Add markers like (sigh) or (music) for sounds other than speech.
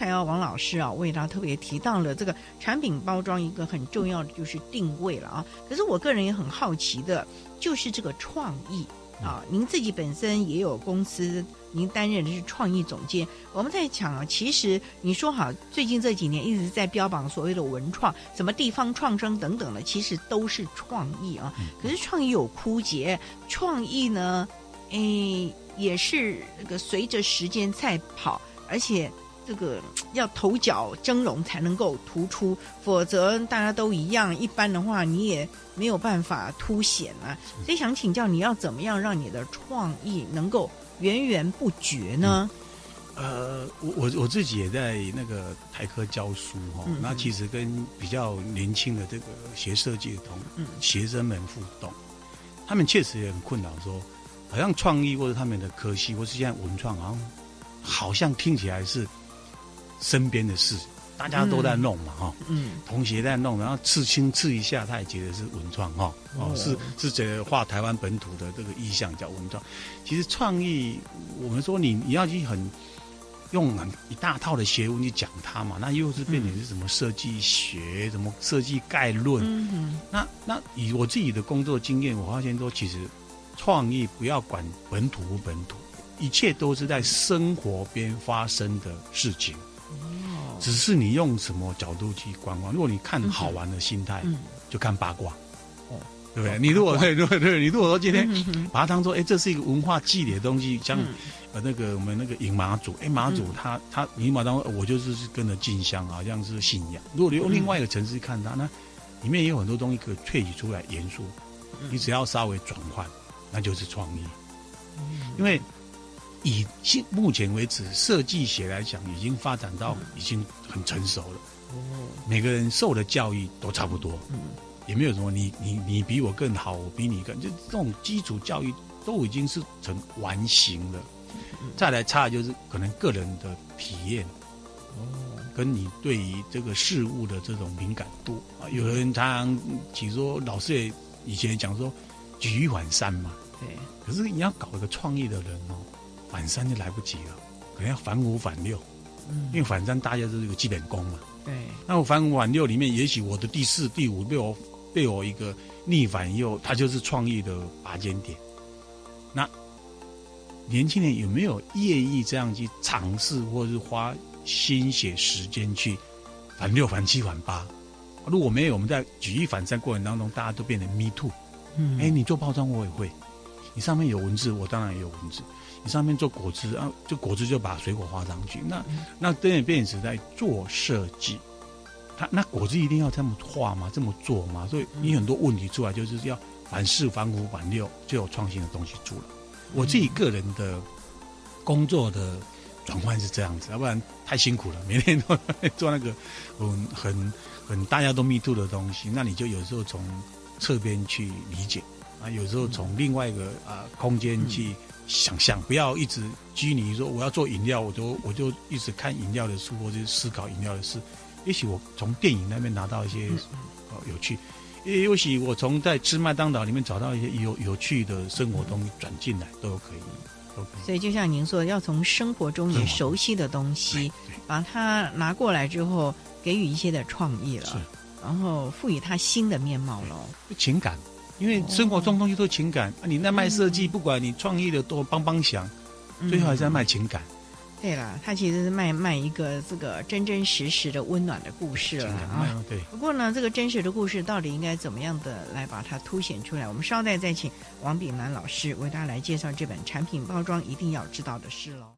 还有王老师啊，为大家特别提到了这个产品包装一个很重要的就是定位了啊。可是我个人也很好奇的，就是这个创意啊。您自己本身也有公司，您担任的是创意总监。我们在讲啊，其实你说好，最近这几年一直在标榜所谓的文创，什么地方创生等等的，其实都是创意啊。可是创意有枯竭，创意呢，哎，也是那个随着时间在跑，而且。这个 (tsk) 要头角峥嵘才能够突出，否则大家都一样，一般的话你也没有办法凸显啊。所以想请教，你要怎么样让你的创意能够源源不绝呢？嗯、呃，我我我自己也在那个台科教书哈、哦，嗯、那其实跟比较年轻的这个学设计的同、嗯、学生们互动，他们确实也很困扰，说好像创意或者他们的科系或是现在文创，好像好像听起来是。身边的事，大家都在弄嘛，哈，嗯，同学在弄，然后刺青刺一下，他也觉得是文创，哈，哦，是是觉得画台湾本土的这个意象叫文创。其实创意，我们说你你要去很用很一大套的学问去讲它嘛，那又是变成是什么设计学，什么设计概论，嗯哼，那那以我自己的工作经验，我发现说，其实创意不要管本土不本土，一切都是在生活边发生的事情。只是你用什么角度去观光？如果你看好玩的心态，嗯、就看八卦，哦，对不对？哦、你如果对对对，你如果说今天把它当做哎，这是一个文化祭礼的东西，像呃那个我们那个饮马祖，哎马祖他他饮马当我就是跟着进香，好像是信仰。如果你用另外一个层次看它，那里面也有很多东西可以萃取出来元素，你只要稍微转换，那就是创意，因为。以现目前为止，设计学来讲，已经发展到已经很成熟了。哦，每个人受的教育都差不多，嗯，也没有什么你你你比我更好，我比你更，就这种基础教育都已经是成完形了。再来差的就是可能个人的体验，哦，跟你对于这个事物的这种敏感度啊。有人常常其实说，老师也以前讲说举一反三嘛，对。可是你要搞一个创意的人哦。反三就来不及了，可能要反五反六，嗯，因为反三大家都是一个基本功嘛，对。那我反五反六里面，也许我的第四、第五被我被我一个逆反右，它就是创意的拔尖点。那年轻人有没有愿意这样去尝试，或者是花心血时间去反六、反七、反八？如果没有，我们在举一反三过程当中，大家都变成 me too。嗯，哎，你做包装我也会，你上面有文字，我当然也有文字。你上面做果汁啊，就果汁就把水果画上去。那那等于变成在做设计，他那果汁一定要这么画吗？这么做吗？所以你很多问题出来，就是要反四、反五、反六，就有创新的东西出来。我自己个人的工作的转换是这样子，要不然太辛苦了，每天都做那个嗯很很大家都密度的东西，那你就有时候从侧边去理解啊，有时候从另外一个啊空间去。想象不要一直拘泥说我要做饮料，我就我就一直看饮料的书或者思考饮料的事。也许我从电影那边拿到一些哦有趣，也也许我从在吃麦当劳里面找到一些有有趣的生活东西转进来都可以，都可以。所以就像您说，要从生活中你熟悉的东西，把它拿过来之后，给予一些的创意了，然后赋予它新的面貌了，情感。因为生活中东西都是情感，你那卖设计，不管你创意的多帮帮响，嗯、最后还是要卖情感。对了，它其实是卖卖一个这个真真实实的温暖的故事了啊。对。不过呢，这个真实的故事到底应该怎么样的来把它凸显出来？我们稍待再请王炳南老师为大家来介绍这本产品包装一定要知道的事喽。